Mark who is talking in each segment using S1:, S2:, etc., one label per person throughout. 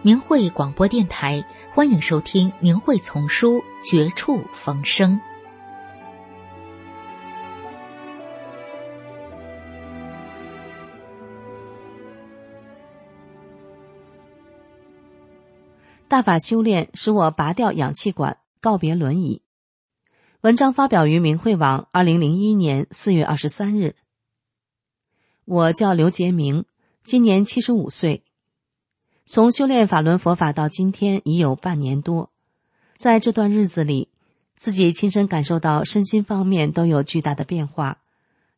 S1: 明慧广播电台，欢迎收听《明慧丛书·绝处逢生》。
S2: 大法修炼使我拔掉氧气管，告别轮椅。文章发表于明慧网，二零零一年四月二十三日。我叫刘杰明，今年七十五岁。从修炼法轮佛法到今天已有半年多，在这段日子里，自己亲身感受到身心方面都有巨大的变化，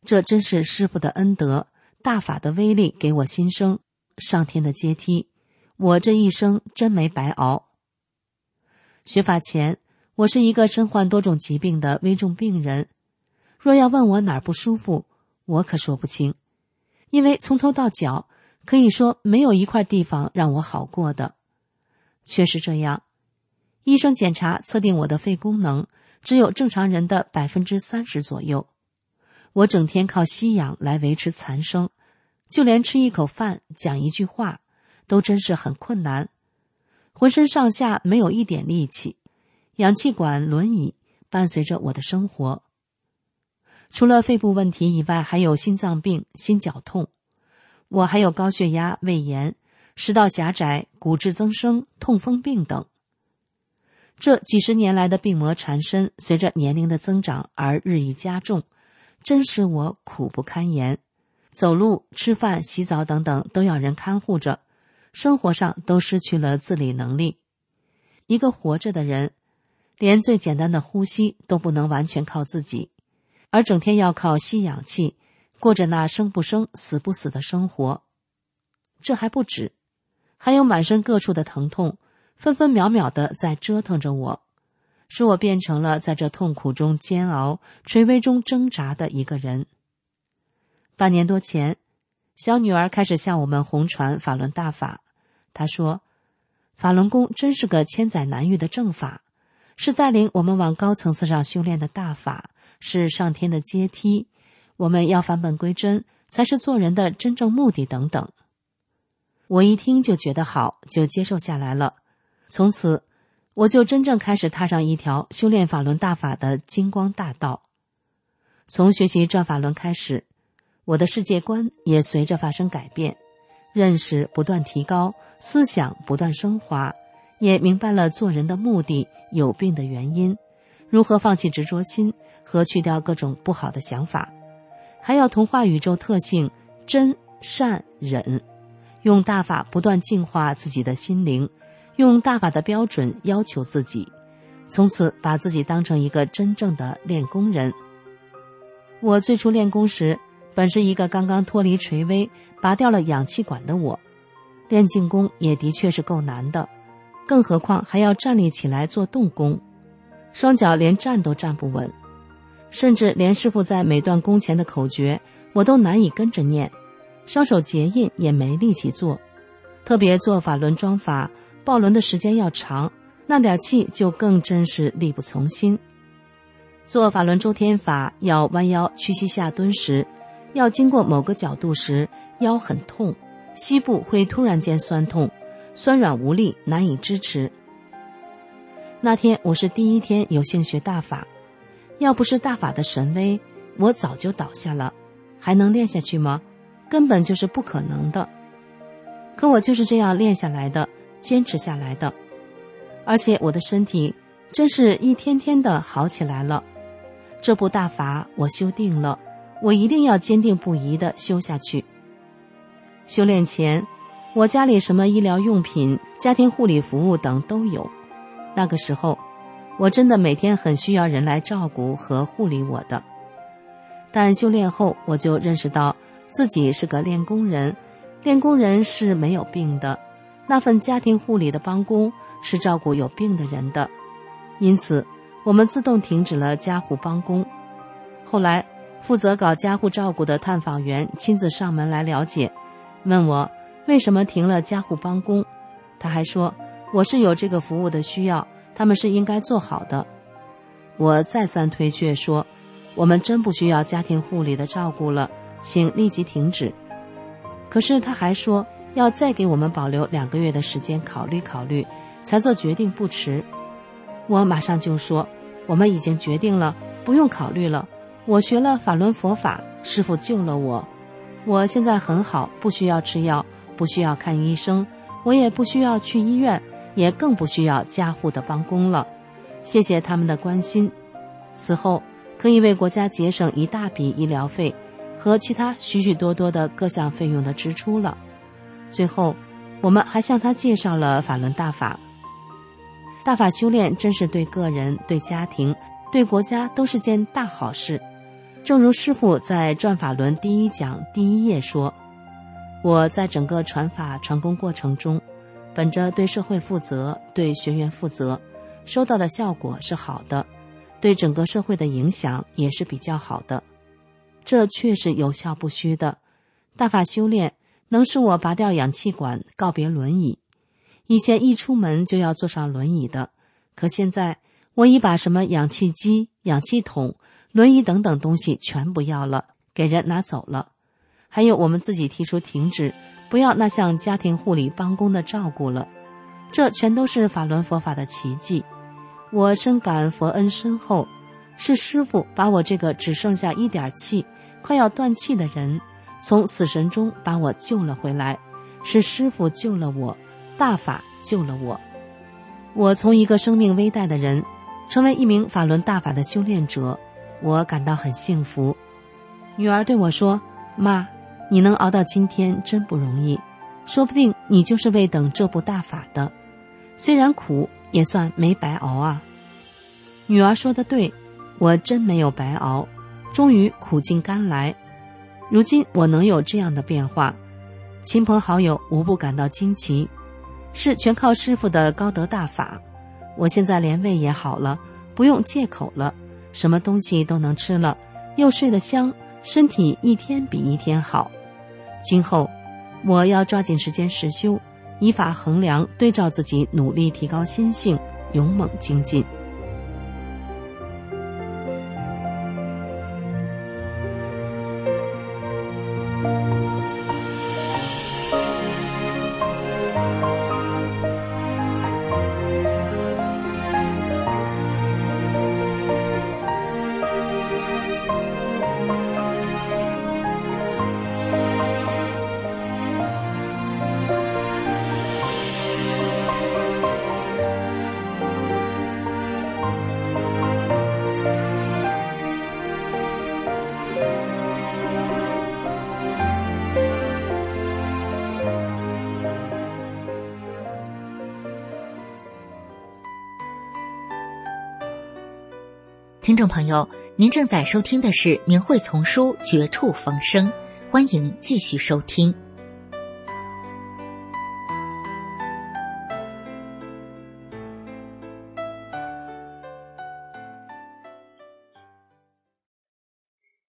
S2: 这真是师傅的恩德，大法的威力给我新生，上天的阶梯，我这一生真没白熬。学法前，我是一个身患多种疾病的危重病人，若要问我哪儿不舒服，我可说不清，因为从头到脚。可以说没有一块地方让我好过的，确实这样。医生检查测定我的肺功能只有正常人的百分之三十左右，我整天靠吸氧来维持残生，就连吃一口饭、讲一句话，都真是很困难，浑身上下没有一点力气，氧气管、轮椅伴随着我的生活。除了肺部问题以外，还有心脏病、心绞痛。我还有高血压、胃炎、食道狭窄、骨质增生、痛风病等。这几十年来的病魔缠身，随着年龄的增长而日益加重，真使我苦不堪言。走路、吃饭、洗澡等等都要人看护着，生活上都失去了自理能力。一个活着的人，连最简单的呼吸都不能完全靠自己，而整天要靠吸氧气。过着那生不生、死不死的生活，这还不止，还有满身各处的疼痛，分分秒秒的在折腾着我，使我变成了在这痛苦中煎熬、垂危中挣扎的一个人。半年多前，小女儿开始向我们红传法轮大法，她说：“法轮功真是个千载难遇的正法，是带领我们往高层次上修炼的大法，是上天的阶梯。”我们要返本归真，才是做人的真正目的。等等，我一听就觉得好，就接受下来了。从此，我就真正开始踏上一条修炼法轮大法的金光大道。从学习转法轮开始，我的世界观也随着发生改变，认识不断提高，思想不断升华，也明白了做人的目的、有病的原因，如何放弃执着心和去掉各种不好的想法。还要同化宇宙特性真善忍，用大法不断净化自己的心灵，用大法的标准要求自己，从此把自己当成一个真正的练功人。我最初练功时，本是一个刚刚脱离垂危、拔掉了氧气管的我，练静功也的确是够难的，更何况还要站立起来做动功，双脚连站都站不稳。甚至连师傅在每段功前的口诀，我都难以跟着念，双手结印也没力气做，特别做法轮装法，抱轮的时间要长，那点气就更真是力不从心。做法轮周天法要弯腰屈膝下蹲时，要经过某个角度时，腰很痛，膝部会突然间酸痛，酸软无力，难以支持。那天我是第一天有幸学大法。要不是大法的神威，我早就倒下了，还能练下去吗？根本就是不可能的。可我就是这样练下来的，坚持下来的，而且我的身体真是一天天的好起来了。这部大法我修定了，我一定要坚定不移的修下去。修炼前，我家里什么医疗用品、家庭护理服务等都有，那个时候。我真的每天很需要人来照顾和护理我的。但修炼后，我就认识到自己是个练功人，练功人是没有病的，那份家庭护理的帮工是照顾有病的人的，因此我们自动停止了家护帮工。后来，负责搞家护照顾的探访员亲自上门来了解，问我为什么停了家护帮工，他还说我是有这个服务的需要，他们是应该做好的。我再三推却说。我们真不需要家庭护理的照顾了，请立即停止。可是他还说要再给我们保留两个月的时间考虑考虑，才做决定不迟。我马上就说，我们已经决定了，不用考虑了。我学了法轮佛法，师傅救了我，我现在很好，不需要吃药，不需要看医生，我也不需要去医院，也更不需要家护的帮工了。谢谢他们的关心。此后。可以为国家节省一大笔医疗费和其他许许多多的各项费用的支出了。最后，我们还向他介绍了法轮大法。大法修炼真是对个人、对家庭、对国家都是件大好事。正如师傅在《转法轮》第一讲第一页说：“我在整个传法成功过程中，本着对社会负责、对学员负责，收到的效果是好的。”对整个社会的影响也是比较好的，这确实有效不虚的。大法修炼能使我拔掉氧气管，告别轮椅。以前一出门就要坐上轮椅的，可现在我已把什么氧气机、氧气筒、轮椅等等东西全不要了，给人拿走了。还有我们自己提出停止，不要那项家庭护理帮工的照顾了。这全都是法轮佛法的奇迹。我深感佛恩深厚，是师傅把我这个只剩下一点气、快要断气的人，从死神中把我救了回来，是师傅救了我，大法救了我。我从一个生命危殆的人，成为一名法轮大法的修炼者，我感到很幸福。女儿对我说：“妈，你能熬到今天真不容易，说不定你就是为等这部大法的，虽然苦。”也算没白熬啊！女儿说的对，我真没有白熬，终于苦尽甘来。如今我能有这样的变化，亲朋好友无不感到惊奇，是全靠师傅的高德大法。我现在连胃也好了，不用借口了，什么东西都能吃了，又睡得香，身体一天比一天好。今后我要抓紧时间实修。依法衡量，对照自己，努力提高心性，勇猛精进。
S1: 众朋友，您正在收听的是《明慧丛书》《绝处逢生》，欢迎继续收听。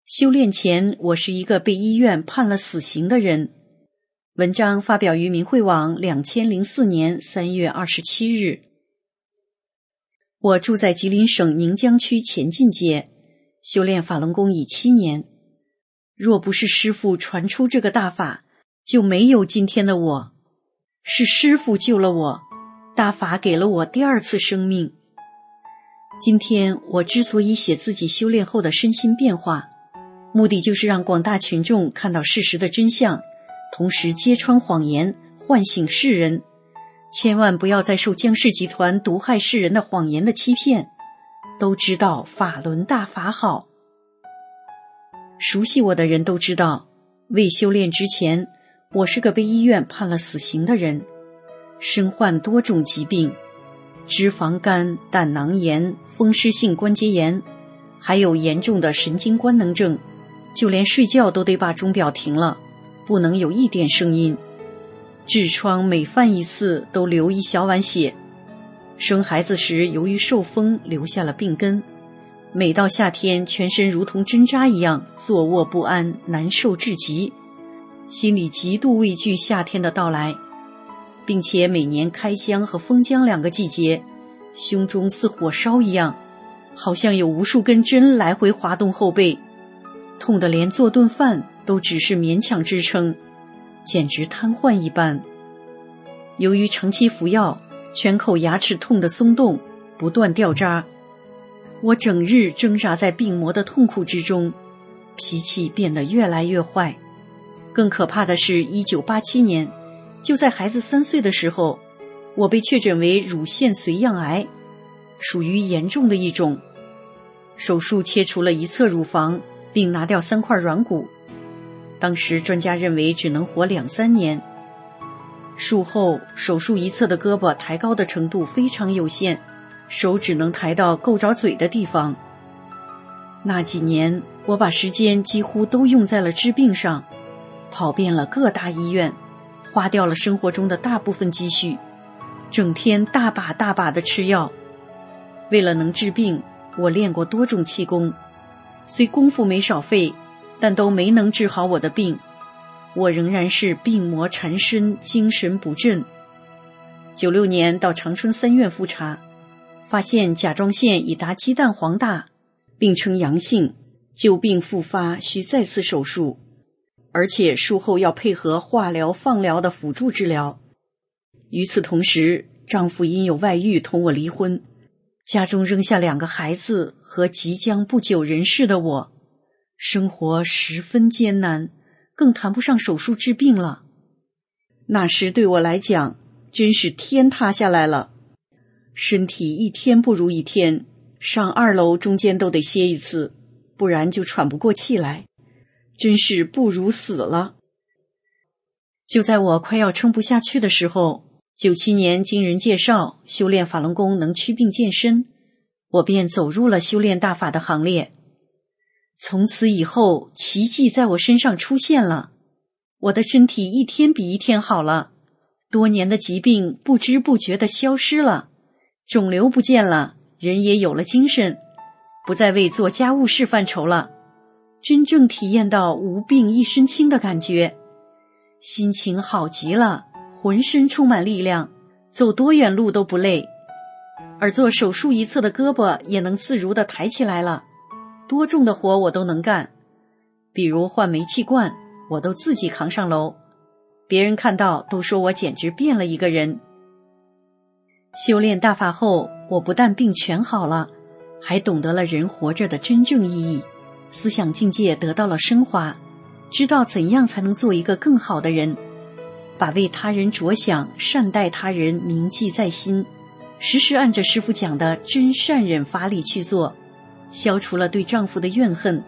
S3: 修炼前，我是一个被医院判了死刑的人。文章发表于明慧网，两千零四年三月二十七日。我住在吉林省宁江区前进街，修炼法轮功已七年。若不是师傅传出这个大法，就没有今天的我。是师傅救了我，大法给了我第二次生命。今天我之所以写自己修炼后的身心变化，目的就是让广大群众看到事实的真相，同时揭穿谎言，唤醒世人。千万不要再受江氏集团毒害世人的谎言的欺骗。都知道法轮大法好，熟悉我的人都知道，未修炼之前，我是个被医院判了死刑的人，身患多种疾病，脂肪肝、胆囊炎、风湿性关节炎，还有严重的神经官能症，就连睡觉都得把钟表停了，不能有一点声音。痔疮每犯一次都流一小碗血。生孩子时由于受风留下了病根，每到夏天全身如同针扎一样，坐卧不安，难受至极，心里极度畏惧夏天的到来，并且每年开箱和封浆两个季节，胸中似火烧一样，好像有无数根针来回滑动后背。痛得连做顿饭都只是勉强支撑，简直瘫痪一般。由于长期服药，全口牙齿痛得松动，不断掉渣。我整日挣扎在病魔的痛苦之中，脾气变得越来越坏。更可怕的是，一九八七年，就在孩子三岁的时候，我被确诊为乳腺髓样癌，属于严重的一种。手术切除了一侧乳房。并拿掉三块软骨，当时专家认为只能活两三年。术后手术一侧的胳膊抬高的程度非常有限，手只能抬到够着嘴的地方。那几年我把时间几乎都用在了治病上，跑遍了各大医院，花掉了生活中的大部分积蓄，整天大把大把的吃药。为了能治病，我练过多种气功。虽功夫没少费，但都没能治好我的病，我仍然是病魔缠身，精神不振。九六年到长春三院复查，发现甲状腺已达鸡蛋黄大，并呈阳性，旧病复发，需再次手术，而且术后要配合化疗、放疗的辅助治疗。与此同时，丈夫因有外遇，同我离婚。家中扔下两个孩子和即将不久人世的我，生活十分艰难，更谈不上手术治病了。那时对我来讲，真是天塌下来了，身体一天不如一天，上二楼中间都得歇一次，不然就喘不过气来，真是不如死了。就在我快要撑不下去的时候。九七年，经人介绍修炼法轮功能祛病健身，我便走入了修炼大法的行列。从此以后，奇迹在我身上出现了，我的身体一天比一天好了，多年的疾病不知不觉的消失了，肿瘤不见了，人也有了精神，不再为做家务事犯愁了，真正体验到无病一身轻的感觉，心情好极了。浑身充满力量，走多远路都不累，而做手术一侧的胳膊也能自如的抬起来了。多重的活我都能干，比如换煤气罐，我都自己扛上楼。别人看到都说我简直变了一个人。修炼大法后，我不但病全好了，还懂得了人活着的真正意义，思想境界得到了升华，知道怎样才能做一个更好的人。把为他人着想、善待他人铭记在心，时时按着师傅讲的真善忍法理去做，消除了对丈夫的怨恨，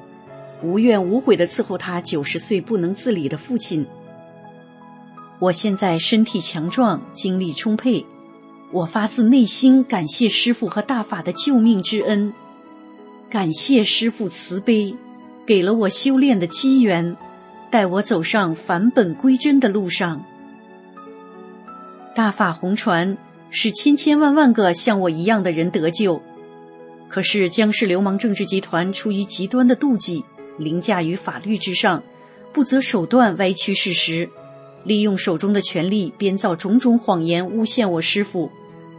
S3: 无怨无悔的伺候他九十岁不能自理的父亲。我现在身体强壮，精力充沛，我发自内心感谢师傅和大法的救命之恩，感谢师傅慈悲，给了我修炼的机缘，带我走上返本归真的路上。大法红传，使千千万万个像我一样的人得救。可是江氏流氓政治集团出于极端的妒忌，凌驾于法律之上，不择手段歪曲事实，利用手中的权力编造种种谎言，诬陷我师父，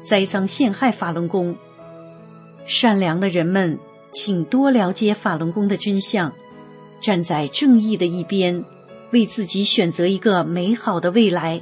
S3: 栽赃陷害法轮功。善良的人们，请多了解法轮功的真相，站在正义的一边，为自己选择一个美好的未来。